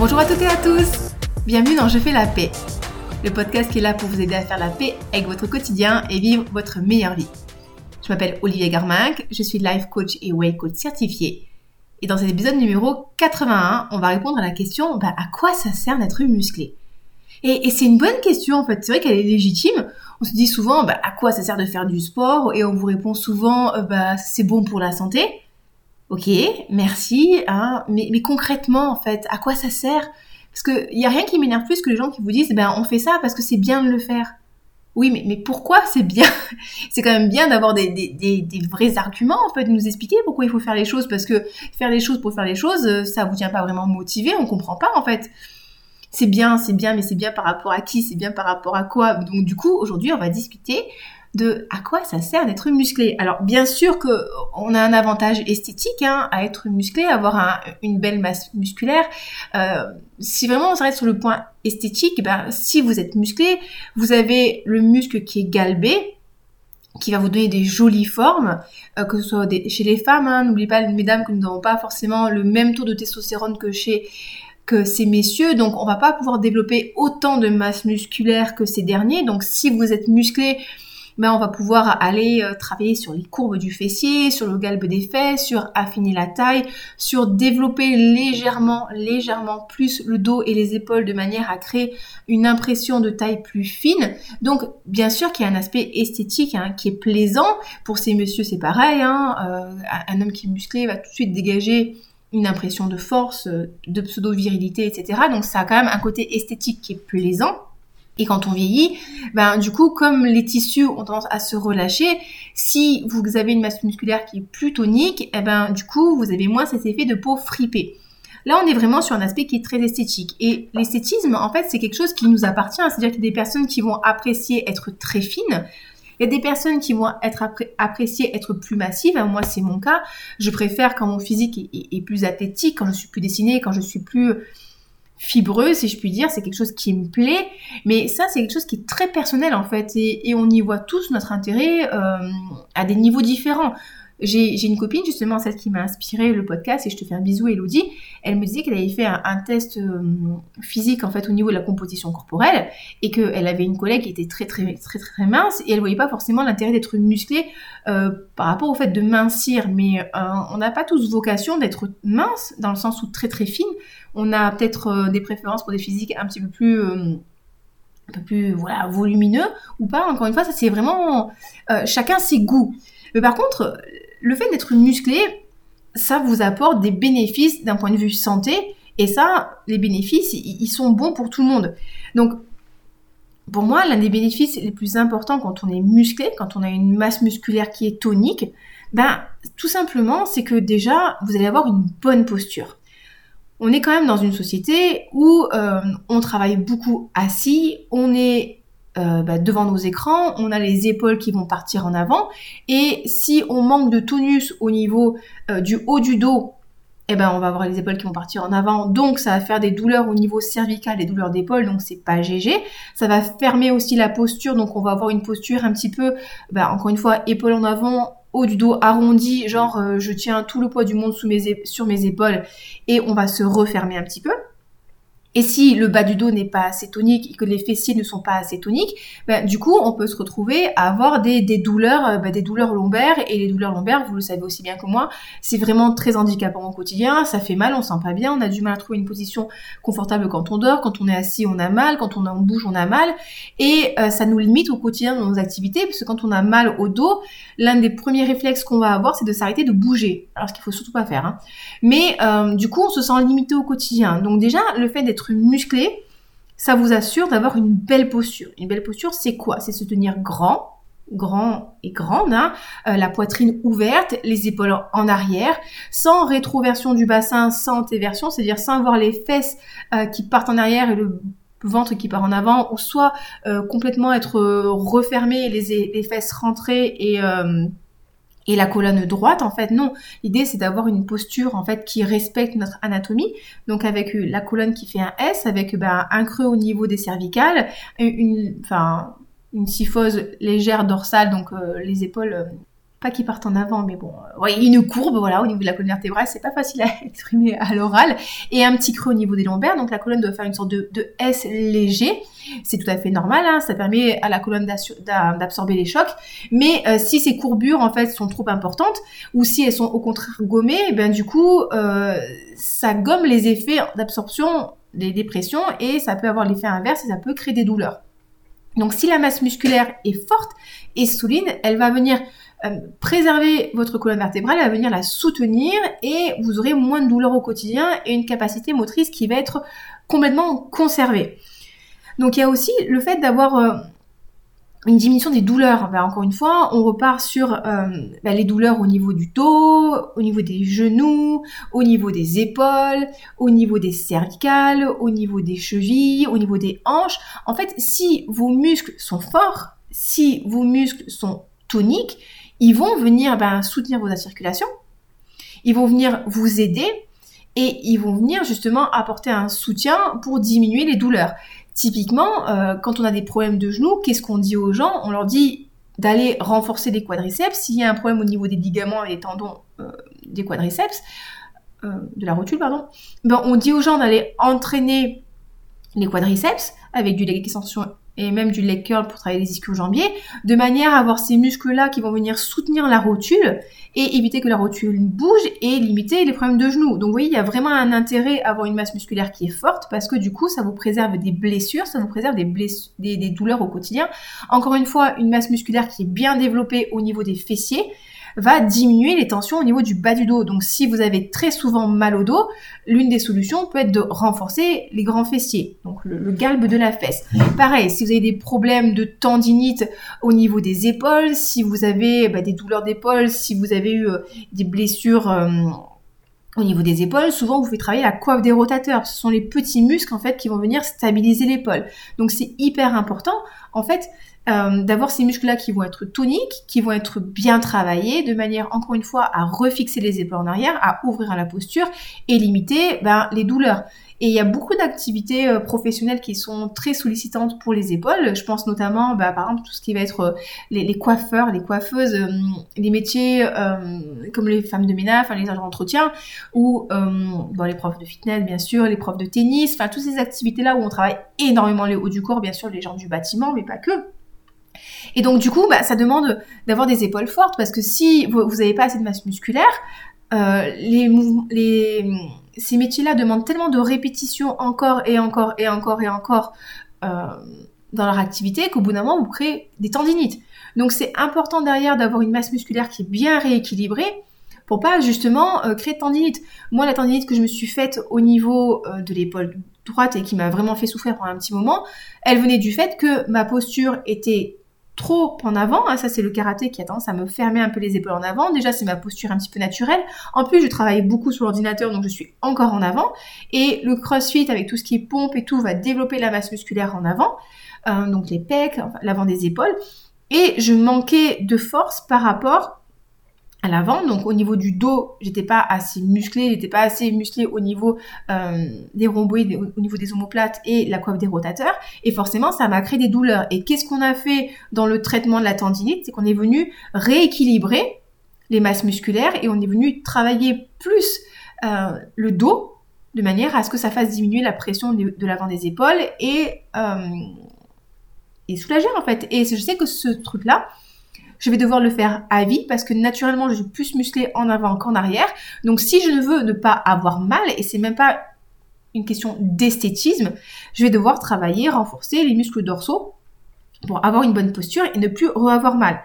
Bonjour à toutes et à tous Bienvenue dans Je fais la paix, le podcast qui est là pour vous aider à faire la paix avec votre quotidien et vivre votre meilleure vie. Je m'appelle Olivier Garminck, je suis life coach et way coach certifié. Et dans cet épisode numéro 81, on va répondre à la question bah, à quoi ça sert d'être musclé? Et, c'est une bonne question en fait, c'est vrai qu'elle est légitime. On se dit souvent bah, à quoi ça sert de faire du sport? Et on vous répond souvent euh, bah, c'est bon pour la santé. Ok, merci. Hein, mais, concrètement, en fait, à quoi ça sert? Parce qu'il n'y a rien qui m'énerve plus que les gens qui vous disent, ben, on fait ça parce que c'est bien de le faire. Oui, mais, pourquoi c'est bien? C'est quand même bien d'avoir des, vrais arguments, en fait, de nous expliquer pourquoi il faut faire les choses, parce que faire les choses pour faire les choses, euh, ça vous tient pas vraiment motivé, on comprend pas, en fait. C'est bien, c'est bien, mais c'est bien par rapport à qui? C'est bien par rapport à quoi? Donc, du coup, aujourd'hui, on va discuter de à quoi ça sert d'être musclé. Alors bien sûr que on a un avantage esthétique hein, à être musclé, avoir une belle masse musculaire. Euh, si vraiment on s'arrête sur le point esthétique, ben, si vous êtes musclé, vous avez le muscle qui est galbé, qui va vous donner des jolies formes, euh, que ce soit chez les femmes. Hein, N'oubliez pas, mesdames, que nous n'avons pas forcément le même taux de testostérone que chez que ces messieurs, donc on va pas pouvoir développer autant de masse musculaire que ces derniers. Donc si vous êtes musclé, on va pouvoir aller euh, travailler sur les courbes du fessier, sur le galbe des fesses, sur affiner la taille, sur développer légèrement, légèrement plus le dos et les épaules de manière à créer une impression de taille plus fine. Donc, bien sûr qu'il y a un aspect esthétique hein, qui est plaisant. Pour ces messieurs, c'est pareil. Hein, euh, un homme qui est musclé va tout de suite dégager une impression de force, de pseudo-virilité, etc. Donc ça a quand même un côté esthétique qui est plaisant. Et quand on vieillit, ben du coup, comme les tissus ont tendance à se relâcher, si vous avez une masse musculaire qui est plus tonique, eh ben du coup, vous avez moins cet effet de peau fripée. Là, on est vraiment sur un aspect qui est très esthétique. Et l'esthétisme, en fait, c'est quelque chose qui nous appartient. C'est-à-dire qu'il y a des personnes qui vont apprécier être très fines. Il y a des personnes qui vont être apprécier être plus massives. Moi, c'est mon cas. Je préfère quand mon physique est, est plus athlétique, quand je suis plus dessinée, quand je suis plus fibreux, si je puis dire, c'est quelque chose qui me plaît, mais ça c'est quelque chose qui est très personnel en fait, et, on y voit tous notre intérêt euh, à des niveaux différents. J'ai une copine justement, celle qui m'a inspiré le podcast, et je te fais un bisou Elodie, elle me disait qu'elle avait fait un, test euh, physique en fait au niveau de la composition corporelle, et qu'elle avait une collègue qui était très très très très, mince, et elle voyait pas forcément l'intérêt d'être musclée euh, par rapport au fait de mincir, mais euh, on n'a pas tous vocation d'être mince, dans le sens où très très fine, on a peut-être des préférences pour des physiques un petit peu plus un peu plus voilà volumineux ou pas. Encore une fois ça c'est vraiment chacun ses goûts. Mais par contre le fait d'être musclé, ça vous apporte des bénéfices d'un point de vue santé. Et ça, les bénéfices, ils sont bons pour tout le monde. Donc, pour moi, l'un des bénéfices les plus importants quand on est musclé, quand on a une masse musculaire qui est tonique, ben, tout simplement, c'est que déjà, vous allez avoir une bonne posture. On est quand même dans une société où euh, on travaille beaucoup assis, on est euh, bah, devant nos écrans, on a les épaules qui vont partir en avant, et si on manque de tonus au niveau euh, du haut du dos, eh ben on va avoir les épaules qui vont partir en avant, donc ça va faire des douleurs au niveau cervical, des douleurs d'épaule, donc c'est pas GG. Ça va fermer aussi la posture, donc on va avoir une posture un petit peu, bah, encore une fois, épaules en avant, haut du dos arrondi, genre euh, je tiens tout le poids du monde sous sur mes épaules, et on va se refermer un petit peu. Et si le bas du dos n'est pas assez tonique et que les fessiers ne sont pas assez toniques, ben, du coup, on peut se retrouver à avoir des, des douleurs, euh, ben, des douleurs lombaires. Et les douleurs lombaires, vous le savez aussi bien que moi, c'est vraiment très handicapant au quotidien. Ça fait mal, on sent pas bien, on a du mal à trouver une position confortable quand on dort, quand on est assis, on a mal, quand on, bouge, on a mal. Et euh, ça nous limite au quotidien dans nos activités, parce que quand on a mal au dos, l'un des premiers réflexes qu'on va avoir, c'est de s'arrêter de bouger. Alors, ce qu'il faut surtout pas faire. Hein. Mais euh, du coup, on se sent limité au quotidien. Donc déjà, le fait d'être musclé, ça vous assure d'avoir une belle posture. Une belle posture, c'est quoi? C'est se tenir grand, grand et grande, hein. euh, la poitrine ouverte, les épaules en arrière, sans rétroversion du bassin, sans antéversion, c'est-à-dire sans avoir les fesses euh, qui partent en arrière et le ventre qui part en avant, ou soit euh, complètement être refermé, les fesses rentrées et et la colonne droite, en fait, non. L'idée, c'est d'avoir une posture, en fait, qui respecte notre anatomie. Donc, avec euh, la colonne qui fait un S, avec ben, un creux au niveau des cervicales, une, enfin, une syphose légère dorsale, donc euh, les épaules euh, pas qui partent en avant, mais bon, euh, ouais, une courbe, voilà, au niveau de la colonne vertébrale, c'est pas facile à exprimer à l'oral, et un petit creux au niveau des lombaires, donc la colonne doit faire une sorte de, S léger, c'est tout à fait normal, hein, ça permet à la colonne d'absorber les chocs, mais euh, si ces courbures, en fait, sont trop importantes, ou si elles sont au contraire gommées, eh ben du coup, euh, ça gomme les effets d'absorption des dépressions, et ça peut avoir l'effet inverse, et ça peut créer des douleurs. Donc si la masse musculaire est forte et souline, elle va venir euh, préserver votre colonne vertébrale, elle va venir la soutenir et vous aurez moins de douleurs au quotidien et une capacité motrice qui va être complètement conservée. Donc il y a aussi le fait d'avoir euh, une diminution des douleurs. Ben, encore une fois, on repart sur euh, ben, les douleurs au niveau du dos, au niveau des genoux, au niveau des épaules, au niveau des cervicales, au niveau des chevilles, au niveau des hanches. En fait, si vos muscles sont forts, si vos muscles sont toniques, ils vont venir ben, soutenir vos circulation, ils vont venir vous aider et ils vont venir justement apporter un soutien pour diminuer les douleurs. Typiquement, euh, quand on a des problèmes de genoux, qu'est-ce qu'on dit aux gens? On leur dit d'aller renforcer les quadriceps. S'il y a un problème au niveau des ligaments et des tendons euh, des quadriceps, euh, de la rotule, pardon, ben, on dit aux gens d'aller entraîner les quadriceps avec du leg extension et même du leg curl pour travailler les ischio-jambiers, de manière à avoir ces muscles-là qui vont venir soutenir la rotule et éviter que la rotule bouge et limiter les problèmes de genoux. Donc vous voyez, il y a vraiment un intérêt à avoir une masse musculaire qui est forte parce que du coup, ça vous préserve des blessures, ça vous préserve des, des douleurs au quotidien. Encore une fois, une masse musculaire qui est bien développée au niveau des fessiers, va diminuer les tensions au niveau du bas du dos. Donc si vous avez très souvent mal au dos, l'une des solutions peut être de renforcer les grands fessiers, donc le, galbe de la fesse. Pareil, si vous avez des problèmes de tendinite au niveau des épaules, si vous avez bah, des douleurs d'épaule, si vous avez eu euh, des blessures euh, au niveau des épaules, souvent vous faites travailler la coiffe des rotateurs. Ce sont les petits muscles en fait qui vont venir stabiliser l'épaule. Donc c'est hyper important. En fait, euh, d'avoir ces muscles-là qui vont être toniques, qui vont être bien travaillés, de manière, encore une fois, à refixer les épaules en arrière, à ouvrir à la posture et limiter ben, les douleurs. Et il y a beaucoup d'activités euh, professionnelles qui sont très sollicitantes pour les épaules. Je pense notamment, bah, par exemple, tout ce qui va être euh, les, coiffeurs, les coiffeuses, les métiers comme les femmes de ménage, les agents d'entretien, ou bon, les profs de fitness, bien sûr, les profs de tennis, enfin toutes ces activités-là où on travaille énormément les hauts du corps, bien sûr, les gens du bâtiment, mais pas que. Et donc du coup, bah, ça demande d'avoir des épaules fortes parce que si vous n'avez pas assez de masse musculaire, euh, ces métiers-là demandent tellement de répétitions encore et encore et encore et encore euh, dans leur activité qu'au bout d'un moment, vous créez des tendinites. Donc c'est important derrière d'avoir une masse musculaire qui est bien rééquilibrée pour pas justement euh, créer de tendinite. Moi, la tendinite que je me suis faite au niveau de l'épaule droite et qui m'a vraiment fait souffrir pendant un petit moment, elle venait du fait que ma posture était trop en avant. Hein, ça, c'est le karaté qui a tendance à me fermer un peu les épaules en avant. Déjà, c'est ma posture un petit peu naturelle. En plus, je travaille beaucoup sur l'ordinateur, donc je suis encore en avant. Et le crossfit, avec tout ce qui est pompe et tout, va développer la masse musculaire en avant. Euh, donc les pecs, l'avant des épaules. Et je manquais de force par rapport à l'avant. Donc au niveau du dos, j'étais pas assez musclé, j'étais pas assez musclé au niveau euh, des rhomboïdes, au niveau des omoplates et la coiffe des rotateurs. Et forcément, ça m'a créé des douleurs. Et qu'est-ce qu'on a fait dans le traitement de la tendinite? C'est qu'on est venu rééquilibrer les masses musculaires et on est venu travailler plus euh, le dos de manière à ce que ça fasse diminuer la pression de, l'avant des épaules et, euh, et soulager en fait. Et je sais que ce truc-là, je vais devoir le faire à vie parce que naturellement, je suis plus musclée en avant qu'en arrière. Donc, si je ne veux ne pas avoir mal, et c'est même pas une question d'esthétisme, je vais devoir travailler, renforcer les muscles dorsaux pour avoir une bonne posture et ne plus avoir mal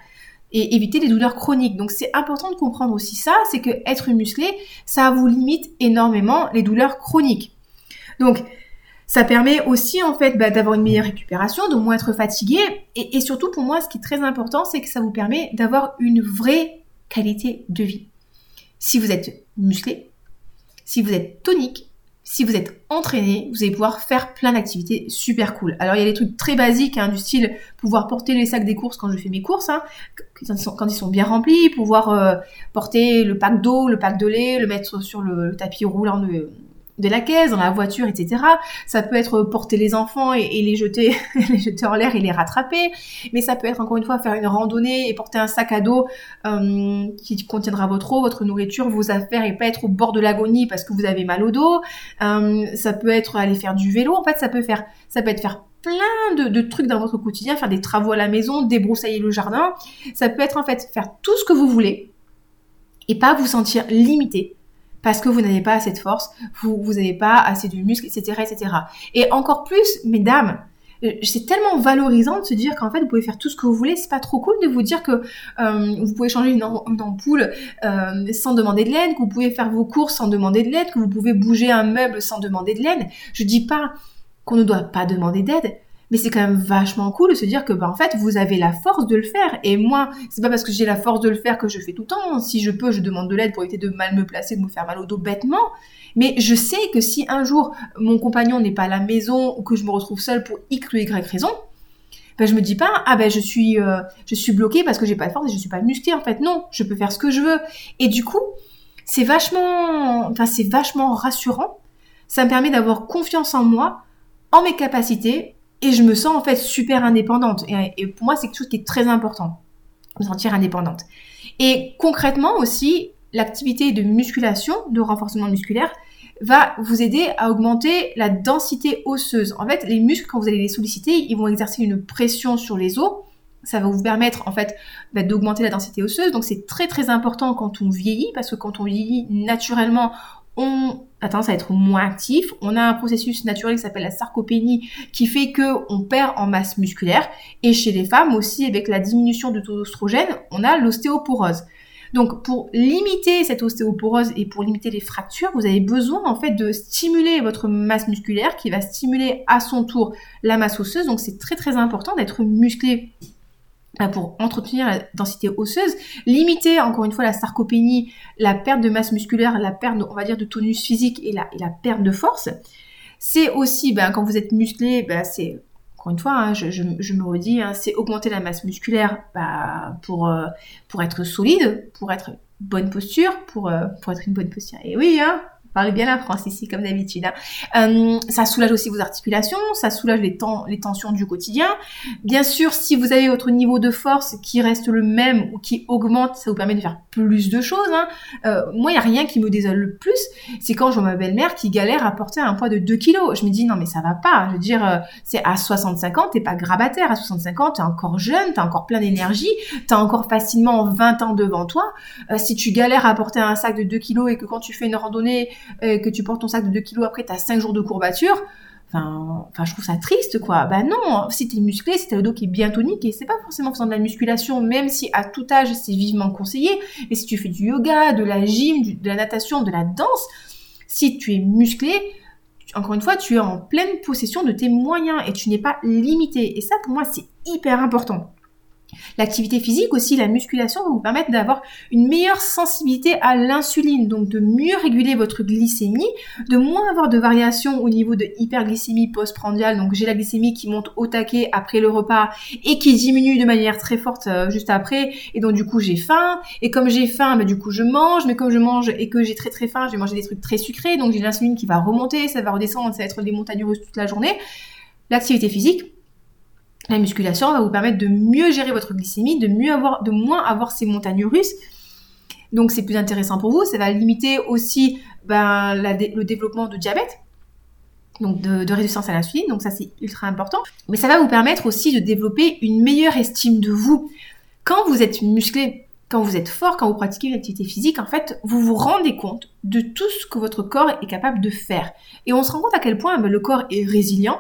et éviter les douleurs chroniques. Donc c'est important de comprendre aussi ça, c'est que être musclé, ça vous limite énormément les douleurs chroniques. Donc ça permet aussi en fait bah, d'avoir une meilleure récupération, de moins être fatigué. Et, surtout pour moi, ce qui est très important, c'est que ça vous permet d'avoir une vraie qualité de vie. Si vous êtes musclé, si vous êtes tonique, si vous êtes entraîné, vous allez pouvoir faire plein d'activités super cool. Alors il y a des trucs très basiques, hein, du style pouvoir porter les sacs des courses quand je fais mes courses, hein, quand, ils sont, bien remplis, pouvoir euh, porter le pack d'eau, le pack de lait, le mettre sur le, tapis roulant de, de la caisse, dans la voiture, etc. Ça peut être porter les enfants et, les jeter, les jeter en l'air et les rattraper. Mais ça peut être encore une fois faire une randonnée et porter un sac à dos euh, qui contiendra votre eau, votre nourriture, vos affaires et pas être au bord de l'agonie parce que vous avez mal au dos. Euh, ça peut être aller faire du vélo. En fait, ça peut faire, ça peut être faire plein de, de, trucs dans votre quotidien, faire des travaux à la maison, débroussailler le jardin. Ça peut être en fait faire tout ce que vous voulez et pas vous sentir limité parce que vous n'avez pas assez de force, vous n'avez pas assez de muscles, etc., etc. Et encore plus, mesdames, euh, c'est tellement valorisant de se dire qu'en fait vous pouvez faire tout ce que vous voulez. C'est pas trop cool de vous dire que euh, vous pouvez changer une, ampoule euh, sans demander de l'aide, que vous pouvez faire vos courses sans demander de l'aide, que vous pouvez bouger un meuble sans demander de l'aide. Je dis pas qu'on ne doit pas demander d'aide, mais c'est quand même vachement cool de se dire que bah en fait vous avez la force de le faire. Et moi c'est pas parce que j'ai la force de le faire que je fais tout le temps. Si je peux je demande de l'aide pour éviter de mal me placer de me faire mal au dos bêtement. Mais je sais que si un jour mon compagnon n'est pas à la maison ou que je me retrouve seule pour x ou y raison ben je me dis pas ah ben je suis euh, je suis bloquée parce que j'ai pas de force et je suis pas musclée en fait non je peux faire ce que je veux. Et du coup c'est vachement enfin c'est vachement rassurant. Ça me permet d'avoir confiance en moi en mes capacités et je me sens en fait super indépendante. Et, pour moi, c'est quelque chose qui est très important, me sentir indépendante. Et concrètement aussi, l'activité de musculation, de renforcement musculaire, va vous aider à augmenter la densité osseuse. En fait, les muscles, quand vous allez les solliciter, ils vont exercer une pression sur les os. Ça va vous permettre en fait bah, d'augmenter la densité osseuse. Donc c'est très très important quand on vieillit parce que quand on vieillit naturellement, on a tendance à être moins actif. On a un processus naturel qui s'appelle la sarcopénie qui fait que on perd en masse musculaire. Et chez les femmes aussi, avec la diminution de taux d'oestrogène, on a l'ostéoporose. Donc pour limiter cette ostéoporose et pour limiter les fractures, vous avez besoin en fait de stimuler votre masse musculaire qui va stimuler à son tour la masse osseuse. Donc c'est très très important d'être musclé pour entretenir la densité osseuse, limiter encore une fois la sarcopénie, la perte de masse musculaire, la perte, on va dire, de tonus physique et la, perte de force. C'est aussi, ben, quand vous êtes musclé, ben, c'est encore une fois, hein, je, me redis, hein, c'est augmenter la masse musculaire pour, euh, pour être solide, pour être bonne posture, pour, euh, pour être une bonne posture. Et oui, hein, parlez bien la France ici, comme d'habitude. Hein. Euh, ça soulage aussi vos articulations, ça soulage les, les tensions du quotidien. Bien sûr, si vous avez votre niveau de force qui reste le même ou qui augmente, ça vous permet de faire plus de choses. Hein. Euh, moi, il n'y a rien qui me désole le plus, c'est quand je vois ma belle-mère qui galère à porter un poids de 2 kilos. Je me dis, non mais ça va pas. Je veux dire, euh, c'est à 65 ans, t'es pas grabataire. À 65 ans, t'es encore jeune, t'as encore plein d'énergie, t'as encore facilement 20 ans devant toi. si tu galères à porter un sac de 2 kilos et que quand tu fais une randonnée, euh, que tu portes ton sac de 2 kilos après, tu as 5 jours de courbature. Enfin, enfin, je trouve ça triste, quoi. Bah non, si t'es musclé, si t'as le dos qui est bien tonique, et c'est pas forcément faisant de la musculation, même si à tout âge c'est vivement conseillé, mais si tu fais du yoga, de la gym, de la natation, de la danse, si tu es musclé, encore une fois, tu es en pleine possession de tes moyens et tu n'es pas limité. Et ça, pour moi, c'est hyper important. L'activité physique aussi, la musculation va vous permettre d'avoir une meilleure sensibilité à l'insuline, donc de mieux réguler votre glycémie, de moins avoir de variations au niveau de hyperglycémie postprandiale, donc j'ai la glycémie qui monte au taquet après le repas et qui diminue de manière très forte euh, juste après, et donc du coup j'ai faim, et comme j'ai faim, bah, du coup je mange, mais comme je mange et que j'ai très très faim, je vais manger des trucs très sucrés, donc j'ai l'insuline qui va remonter, ça va redescendre, ça va être des montagnes russes toute la journée. L'activité physique, la musculation va vous permettre de mieux gérer votre glycémie, de mieux avoir, de moins avoir ces montagnes russes. Donc c'est plus intéressant pour vous. Ça va limiter aussi ben, le développement de diabète, donc de, résistance à l'insuline. Donc ça c'est ultra important. Mais ça va vous permettre aussi de développer une meilleure estime de vous. Quand vous êtes musclé, quand vous êtes fort, quand vous pratiquez une activité physique, en fait, vous vous rendez compte de tout ce que votre corps est capable de faire. Et on se rend compte à quel point ben, le corps est résilient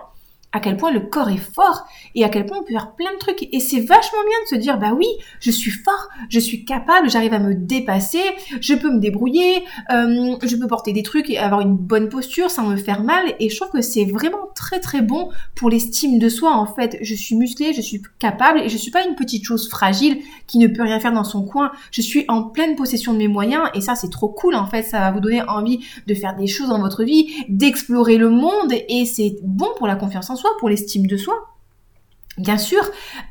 à quel point le corps est fort et à quel point on peut faire plein de trucs. Et c'est vachement bien de se dire, bah oui, je suis fort, je suis capable, j'arrive à me dépasser, je peux me débrouiller, euh, je peux porter des trucs et avoir une bonne posture sans me faire mal. Et je trouve que c'est vraiment très très bon pour l'estime de soi. En fait, je suis musclée, je suis capable et je suis pas une petite chose fragile qui ne peut rien faire dans son coin. Je suis en pleine possession de mes moyens et ça c'est trop cool. En fait, ça va vous donner envie de faire des choses dans votre vie, d'explorer le monde et c'est bon pour la confiance en soi pour l'estime de soi. Bien sûr,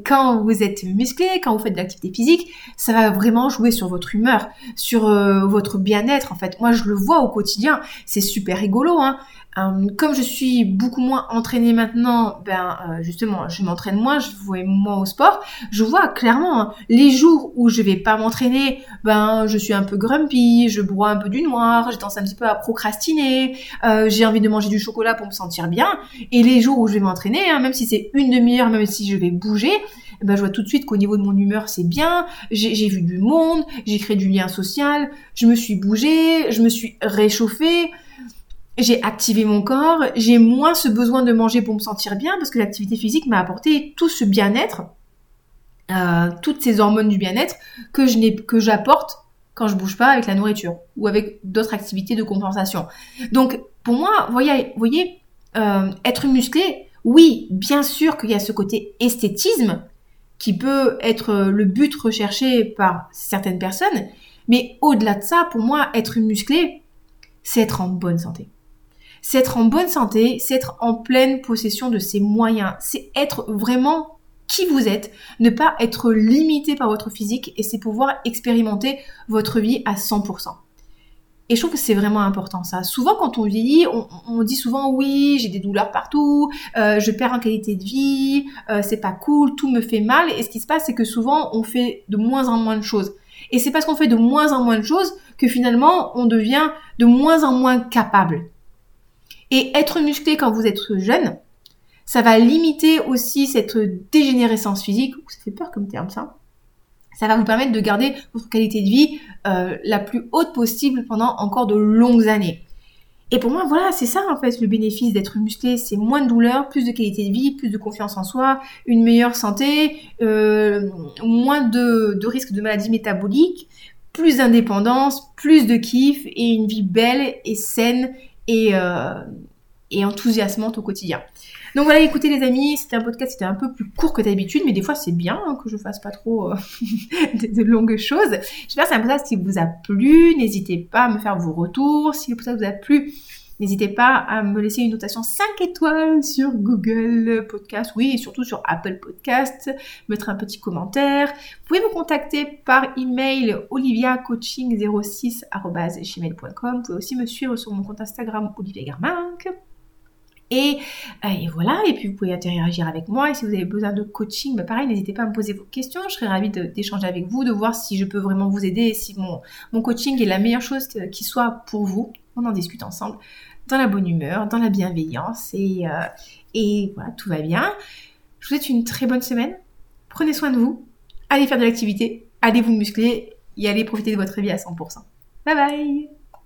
quand vous êtes musclé, quand vous faites de l'activité physique, ça va vraiment jouer sur votre humeur, sur euh, votre bien-être. En fait, moi, je le vois au quotidien. C'est super rigolo. Hein. Euh, comme je suis beaucoup moins entraînée maintenant, ben euh, justement, je m'entraîne moins, je vais moins au sport. Je vois clairement hein, les jours où je vais pas m'entraîner, ben je suis un peu grumpy, je bois un peu du noir, j'ai tendance un petit peu à procrastiner, euh, j'ai envie de manger du chocolat pour me sentir bien. Et les jours où je vais m'entraîner, hein, même si c'est une demi-heure, même si je vais bouger, ben, je vois tout de suite qu'au niveau de mon humeur, c'est bien, j'ai vu du monde, j'ai créé du lien social, je me suis bougée, je me suis réchauffée, j'ai activé mon corps, j'ai moins ce besoin de manger pour me sentir bien parce que l'activité physique m'a apporté tout ce bien-être, euh, toutes ces hormones du bien-être que je n'ai que j'apporte quand je bouge pas avec la nourriture ou avec d'autres activités de compensation. Donc pour moi, voyez, voyez, euh, être musclé, oui, bien sûr qu'il y a ce côté esthétisme qui peut être le but recherché par certaines personnes, mais au-delà de ça, pour moi, être musclé, c'est être en bonne santé c'est être en bonne santé, c'est être en pleine possession de ses moyens, c'est être vraiment qui vous êtes, ne pas être limité par votre physique et c'est pouvoir expérimenter votre vie à 100%. Et je trouve que c'est vraiment important ça. Souvent quand on vieillit, on, dit souvent oui, j'ai des douleurs partout, euh, je perds en qualité de vie, euh, c'est pas cool, tout me fait mal. Et ce qui se passe, c'est que souvent on fait de moins en moins de choses. Et c'est parce qu'on fait de moins en moins de choses que finalement on devient de moins en moins capable. Et être musclé quand vous êtes jeune, ça va limiter aussi cette dégénérescence physique. Ça fait peur comme terme ça. Ça va vous permettre de garder votre qualité de vie euh, la plus haute possible pendant encore de longues années. Et pour moi, voilà, c'est ça en fait le bénéfice d'être musclé, c'est moins de douleur, plus de qualité de vie, plus de confiance en soi, une meilleure santé, euh, moins de, de risques de maladies métaboliques, plus d'indépendance, plus de kiff et une vie belle et saine et, euh, et enthousiasmante au quotidien. Donc voilà, écoutez les amis, c'était un podcast, c'était un peu plus court que d'habitude, mais des fois c'est bien hein, que je fasse pas trop euh, de, longues choses. J'espère que c'est un podcast qui vous a plu. N'hésitez pas à me faire vos retours. Si le podcast vous a plu, N'hésitez pas à me laisser une notation 5 étoiles sur Google Podcast, oui, et surtout sur Apple Podcast, mettre un petit commentaire. Vous pouvez me contacter par email oliviacoaching06.gmail.com. Vous pouvez aussi me suivre sur mon compte Instagram Olivia. Et, euh, et, voilà, et puis vous pouvez interagir avec moi. Et si vous avez besoin de coaching, bah pareil, n'hésitez pas à me poser vos questions. Je serais ravie d'échanger avec vous, de voir si je peux vraiment vous aider si mon, mon coaching est la meilleure chose qui soit pour vous on en discute ensemble dans la bonne humeur, dans la bienveillance et, euh, et voilà, tout va bien. Je vous souhaite une très bonne semaine. Prenez soin de vous. Allez faire de l'activité, allez vous muscler et allez profiter de votre vie à 100%. Bye bye